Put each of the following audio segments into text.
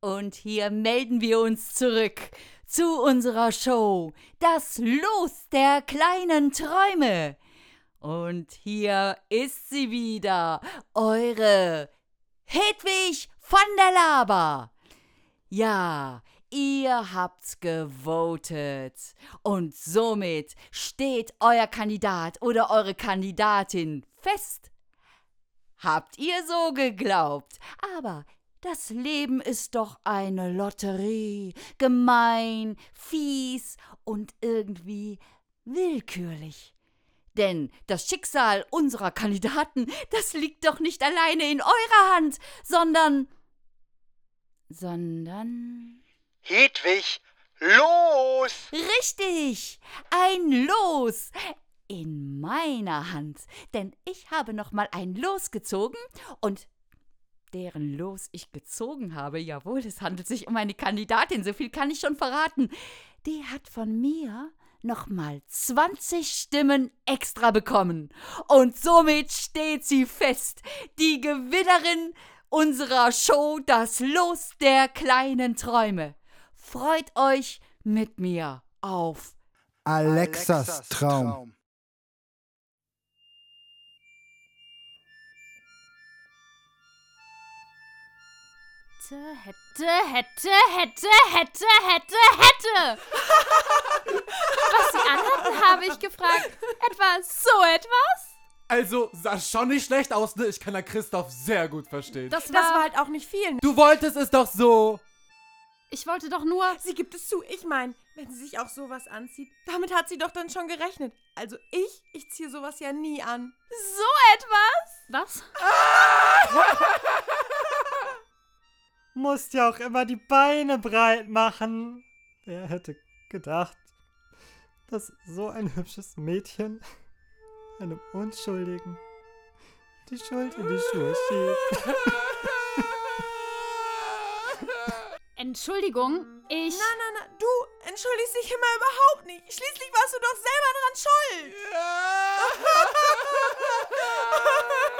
Und hier melden wir uns zurück zu unserer Show Das Los der kleinen Träume. Und hier ist sie wieder, eure Hedwig von der Laber. Ja, ihr habt's gewotet. Und somit steht euer Kandidat oder eure Kandidatin fest. Habt ihr so geglaubt? Aber das Leben ist doch eine Lotterie, gemein, fies und irgendwie willkürlich. Denn das Schicksal unserer Kandidaten, das liegt doch nicht alleine in eurer Hand, sondern. sondern. Hedwig, los! Richtig! Ein Los! In meiner Hand. Denn ich habe noch mal ein Los gezogen und deren Los ich gezogen habe, jawohl, es handelt sich um eine Kandidatin, so viel kann ich schon verraten. Die hat von mir nochmal 20 Stimmen extra bekommen. Und somit steht sie fest. Die Gewinnerin unserer Show Das Los der kleinen Träume. Freut euch mit mir auf Alexas, Alexas Traum. Traum. Hätte, hätte, hätte, hätte, hätte, hätte. Was sie anhatten, habe ich gefragt. Etwa so etwas? Also, sah schon nicht schlecht aus, ne? Ich kann da Christoph sehr gut verstehen. Das war, das war halt auch nicht viel. Du wolltest es doch so. Ich wollte doch nur. Sie gibt es zu. Ich meine, wenn sie sich auch sowas anzieht, damit hat sie doch dann schon gerechnet. Also ich, ich ziehe sowas ja nie an. So etwas? Was? musst ja auch immer die Beine breit machen. Wer hätte gedacht, dass so ein hübsches Mädchen einem Unschuldigen die Schuld in die Schuhe schiebt. Entschuldigung, ich. Na, na, na, du entschuldigst dich immer überhaupt nicht. Schließlich warst du doch selber dran schuld.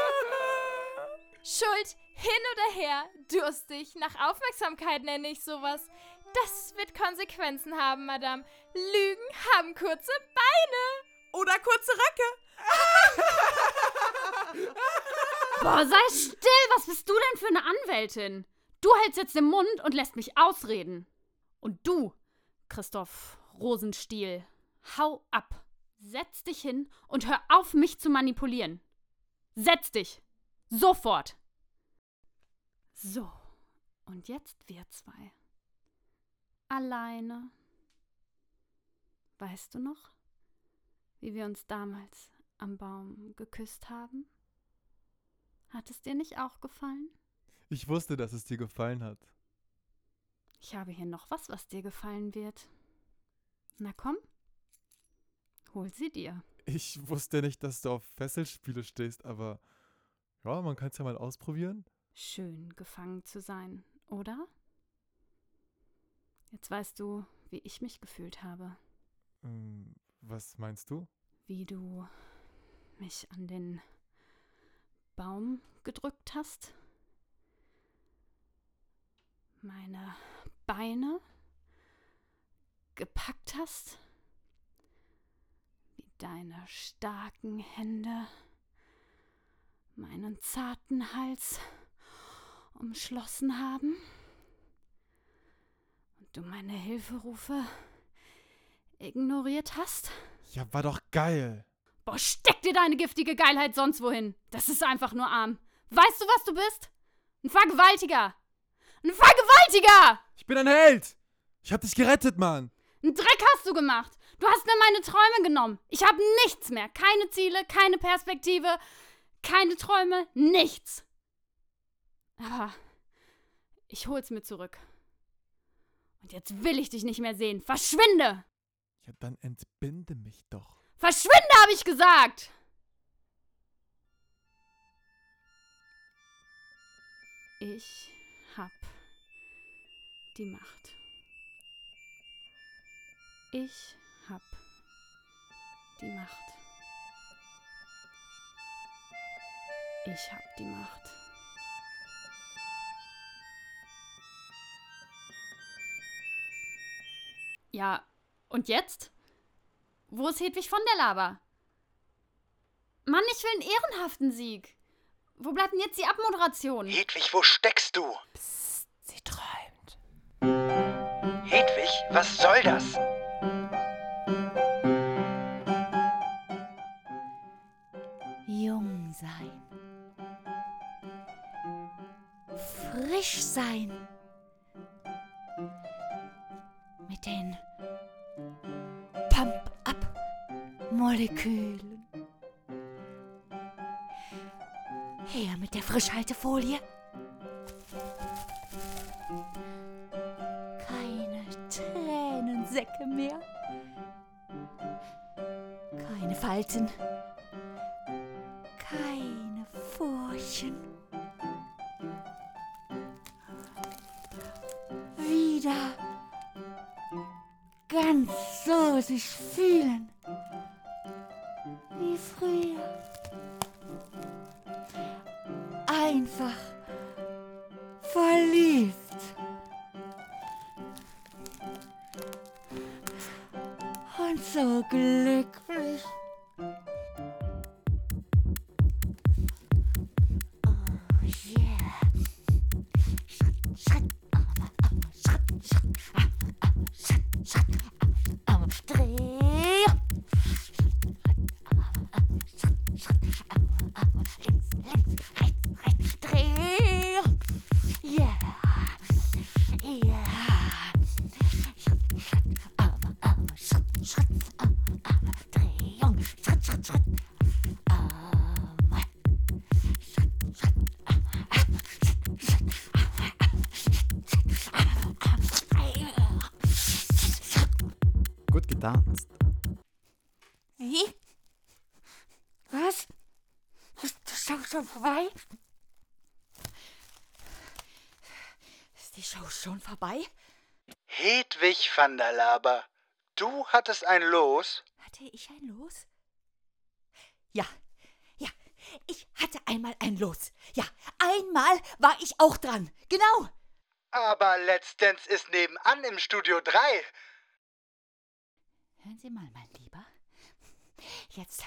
Schuld hin oder her, durstig, nach Aufmerksamkeit nenne ich sowas. Das wird Konsequenzen haben, Madame. Lügen haben kurze Beine. Oder kurze Röcke. Boah, sei still! Was bist du denn für eine Anwältin? Du hältst jetzt den Mund und lässt mich ausreden. Und du, Christoph Rosenstiel, hau ab. Setz dich hin und hör auf, mich zu manipulieren. Setz dich! Sofort! So, und jetzt wir zwei. Alleine. Weißt du noch, wie wir uns damals am Baum geküsst haben? Hat es dir nicht auch gefallen? Ich wusste, dass es dir gefallen hat. Ich habe hier noch was, was dir gefallen wird. Na komm, hol sie dir. Ich wusste nicht, dass du auf Fesselspiele stehst, aber ja, man kann es ja mal ausprobieren. Schön gefangen zu sein, oder? Jetzt weißt du, wie ich mich gefühlt habe. Ähm, was meinst du? Wie du mich an den Baum gedrückt hast. Meine Beine gepackt hast. Wie deine starken Hände meinen zarten Hals umschlossen haben und du meine Hilferufe ignoriert hast? Ja, war doch geil. Boah, steck dir deine giftige Geilheit sonst wohin. Das ist einfach nur arm. Weißt du, was du bist? Ein Vergewaltiger. Ein Vergewaltiger! Ich bin ein Held. Ich hab dich gerettet, Mann. Ein Dreck hast du gemacht. Du hast mir meine Träume genommen. Ich habe nichts mehr. Keine Ziele, keine Perspektive, keine Träume, nichts. Aber ich hol's mir zurück. Und jetzt will ich dich nicht mehr sehen. Verschwinde! Ja, dann entbinde mich doch. Verschwinde, habe ich gesagt! Ich hab die Macht. Ich hab die Macht. Ich hab die Macht. Ja, und jetzt? Wo ist Hedwig von der Laber? Mann, ich will einen ehrenhaften Sieg. Wo bleibt denn jetzt die Abmoderation? Hedwig, wo steckst du? Sie träumt. Hedwig, was soll das? Jung sein. Frisch sein. Mit den Pump-Up-Molekülen. Her mit der Frischhaltefolie. Keine Tränensäcke mehr. Keine Falten. Keine Furchen. Sich fühlen wie früher. Einfach verliebt. Und so glücklich. Getanzt. Wie? Was? Ist die Show schon vorbei? Ist die Show schon vorbei? Hedwig van der Laber, du hattest ein Los? Hatte ich ein Los? Ja, ja, ich hatte einmal ein Los. Ja, einmal war ich auch dran. Genau. Aber letztens ist nebenan im Studio 3. Hören Sie mal, mein Lieber. Jetzt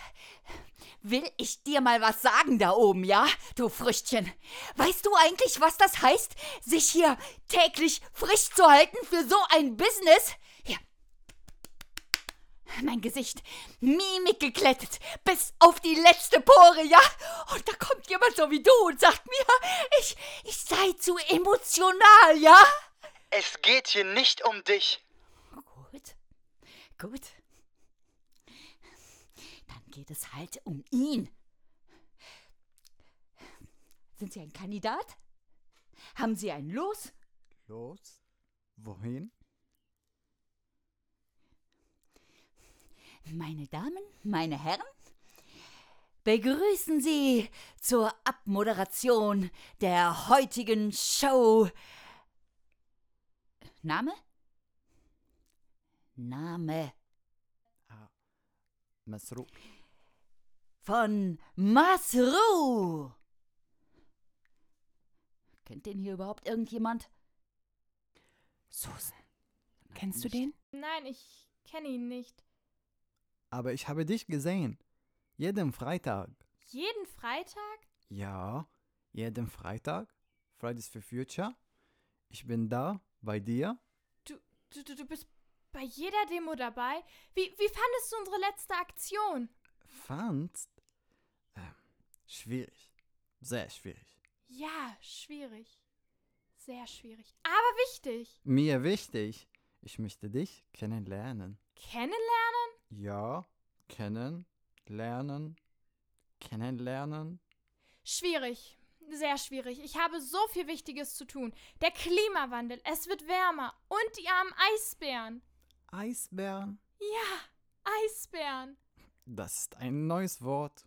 will ich dir mal was sagen da oben, ja, du Früchtchen. Weißt du eigentlich, was das heißt, sich hier täglich frisch zu halten für so ein Business? Hier. Mein Gesicht, Mimik geklettet, bis auf die letzte Pore, ja? Und da kommt jemand so wie du und sagt mir, ich, ich sei zu emotional, ja? Es geht hier nicht um dich. Gut. Dann geht es halt um ihn. Sind Sie ein Kandidat? Haben Sie ein Los? Los? Wohin? Meine Damen, meine Herren, begrüßen Sie zur Abmoderation der heutigen Show. Name? Name Masru. von Masru. Kennt den hier überhaupt irgendjemand? Susan. Kennst du den? Nein, ich kenne ihn nicht. Aber ich habe dich gesehen. Jeden Freitag. Jeden Freitag? Ja, jeden Freitag. Fridays for Future. Ich bin da bei dir. Du, du, du bist bei jeder Demo dabei? Wie, wie fandest du unsere letzte Aktion? Fandst? Ähm, schwierig. Sehr schwierig. Ja, schwierig. Sehr schwierig. Aber wichtig. Mir wichtig. Ich möchte dich kennenlernen. Kennenlernen? Ja, kennen, lernen, kennenlernen. Schwierig. Sehr schwierig. Ich habe so viel Wichtiges zu tun. Der Klimawandel, es wird wärmer und die armen Eisbären. Eisbären. Ja, Eisbären. Das ist ein neues Wort.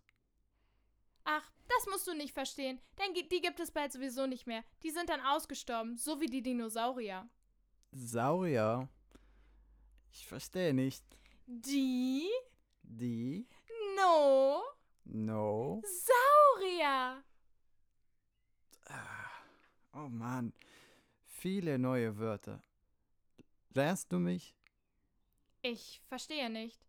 Ach, das musst du nicht verstehen, denn die gibt es bald sowieso nicht mehr. Die sind dann ausgestorben, so wie die Dinosaurier. Saurier. Ich verstehe nicht. Die? Die? No. No. Saurier. Oh Mann. Viele neue Wörter. Lernst du mich? Ich verstehe nicht.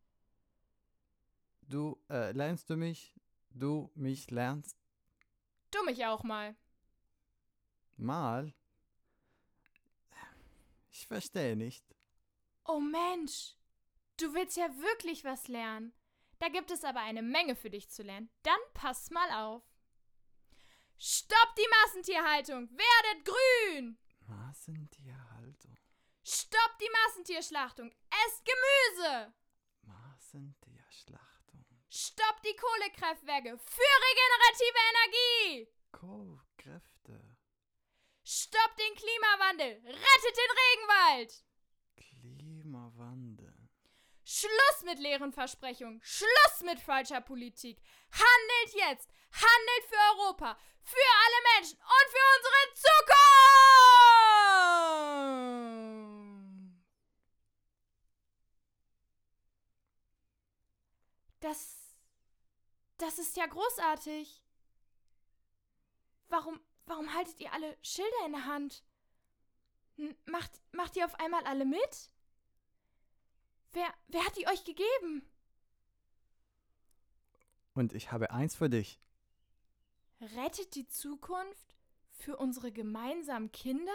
Du äh, lernst du mich, du mich lernst Du mich auch mal. mal. Ich verstehe nicht. Oh Mensch, du willst ja wirklich was lernen. Da gibt es aber eine Menge für dich zu lernen. Dann pass mal auf. Stopp die Massentierhaltung! Werdet grün! Massentierhaltung. Stopp die Massentierschlachtung! Esst Gemüse! Massentierschlachtung. Stopp die Kohlekraftwerke für regenerative Energie! Co-Kräfte. Stopp den Klimawandel! Rettet den Regenwald! Klimawandel. Schluss mit leeren Versprechungen! Schluss mit falscher Politik! Handelt jetzt! Handelt für Europa! Für alle Menschen und für unsere Zukunft! Das. Das ist ja großartig. Warum, warum haltet ihr alle Schilder in der Hand? N- Macht, macht ihr auf einmal alle mit? Wer, wer hat die euch gegeben? Und ich habe eins für dich. Rettet die Zukunft für unsere gemeinsamen Kinder?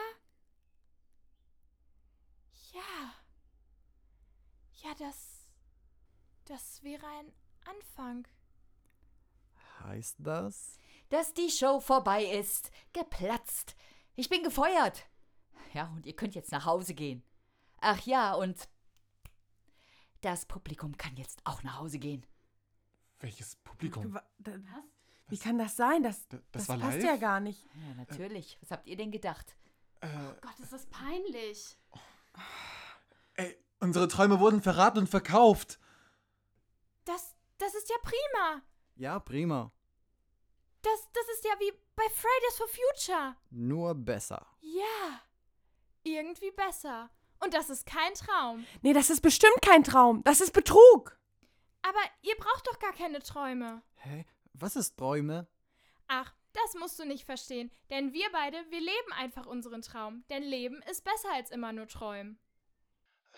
Ja. Ja, das. Das wäre ein Anfang. Heißt das? Dass die Show vorbei ist. Geplatzt. Ich bin gefeuert. Ja, und ihr könnt jetzt nach Hause gehen. Ach ja, und das Publikum kann jetzt auch nach Hause gehen. Welches Publikum? Wa- da- Wie kann das sein? Das, Das, das, war passt live? ja gar nicht. Ja, natürlich. Was habt ihr denn gedacht? Äh, Gott, ist das peinlich. ey, unsere Träume wurden verraten und verkauft. Das, das ist ja prima. Ja, prima. Das, das ist ja wie bei Fridays for Future. Nur besser. Ja. Irgendwie besser. Und das ist kein Traum. Nee, das ist bestimmt kein Traum. Das ist Betrug. Aber ihr braucht doch gar keine Träume. Hä? Was ist Träume? Ach, das musst du nicht verstehen. Denn wir beide, wir leben einfach unseren Traum. Denn Leben ist besser als immer nur träumen.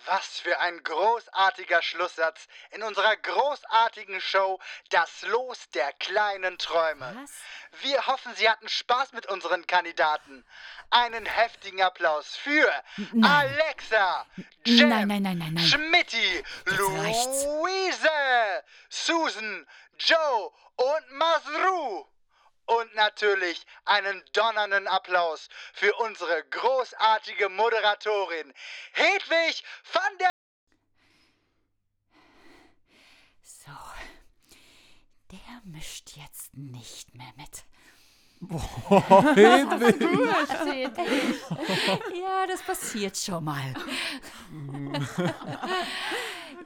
Was für ein großartiger Schlusssatz in unserer großartigen Show Das Los der kleinen Träume. Was? Wir hoffen, Sie hatten Spaß mit unseren Kandidaten. Einen heftigen Applaus für Nein. Alexa, Jem, Nein, nein, nein, nein, nein. Schmitty. Luise, Susan, Joe und Masru. Und natürlich einen donnernden Applaus für unsere großartige Moderatorin Hedwig van der So. Der mischt jetzt nicht mehr mit. Boah, Hedwig. Ja, das passiert schon mal.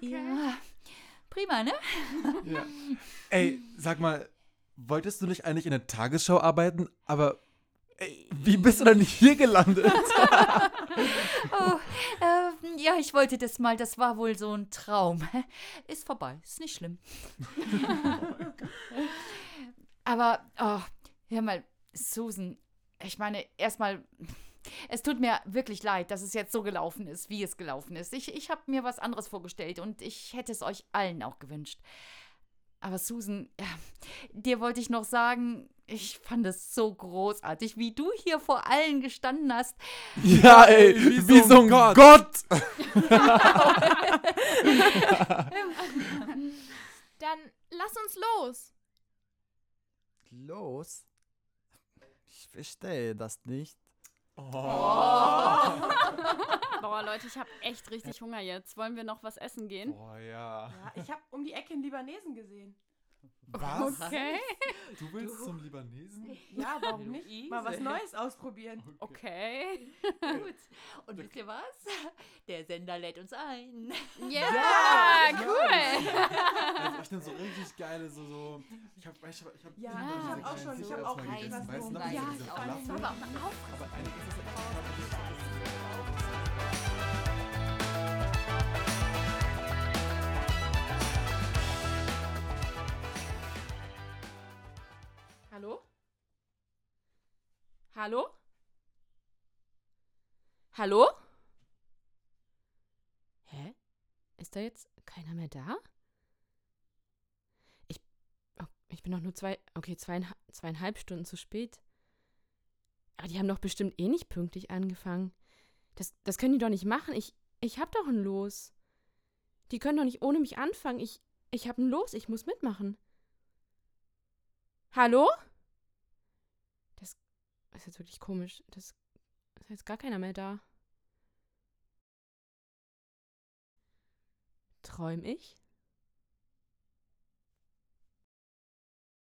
Ja. Prima, ne? ja. Ey, sag mal, wolltest du nicht eigentlich in der Tagesschau arbeiten? Aber ey, wie bist du denn hier gelandet? Oh, ähm, ja, ich wollte das mal. Das war wohl so ein Traum. Ist vorbei. Ist nicht schlimm. Aber, oh, hör mal, Susan, ich meine, erstmal, es tut mir wirklich leid, dass es jetzt so gelaufen ist, wie es gelaufen ist. Ich, ich habe mir was anderes vorgestellt und ich hätte es euch allen auch gewünscht. Aber Susan, ja, dir wollte ich noch sagen, ich fand es so großartig, wie du hier vor allen gestanden hast. ja, ey, wie, so ein Gott. Dann lass uns los. Los? Ich verstehe das nicht. Boah, Leute, ich habe echt richtig Hunger jetzt. Wollen wir noch was essen gehen? Boah, ja. Ja, ich habe um die Ecke einen Libanesen gesehen. Was? Okay. Du willst zum Libanesen? Ja, warum nicht? Mal was Neues ausprobieren. Okay. Gut. Und wisst ihr was? Der Sender lädt uns ein. Ja, cool. Also ich nehme so richtig geile, so, so. Ich hab, ich hab, ich hab, Ja, ich hab auch schon- ich Sicherheits hab auch weißt du weiß diese- ich auch. Aber Aber eigentlich ist Hallo? Hallo? Hallo? Hä? Ist da jetzt keiner mehr da? Ich, oh, ich bin doch nur zwei, okay, zweieinhalb, zweieinhalb Stunden zu spät. Aber die haben doch bestimmt eh nicht pünktlich angefangen. Das, das können die doch nicht machen. Ich, ich hab doch ein Los. Die können doch nicht ohne mich anfangen. Ich, ich hab ein Los. Ich muss mitmachen. Hallo? Ist jetzt wirklich komisch. Das ist jetzt gar keiner mehr da. Träum ich?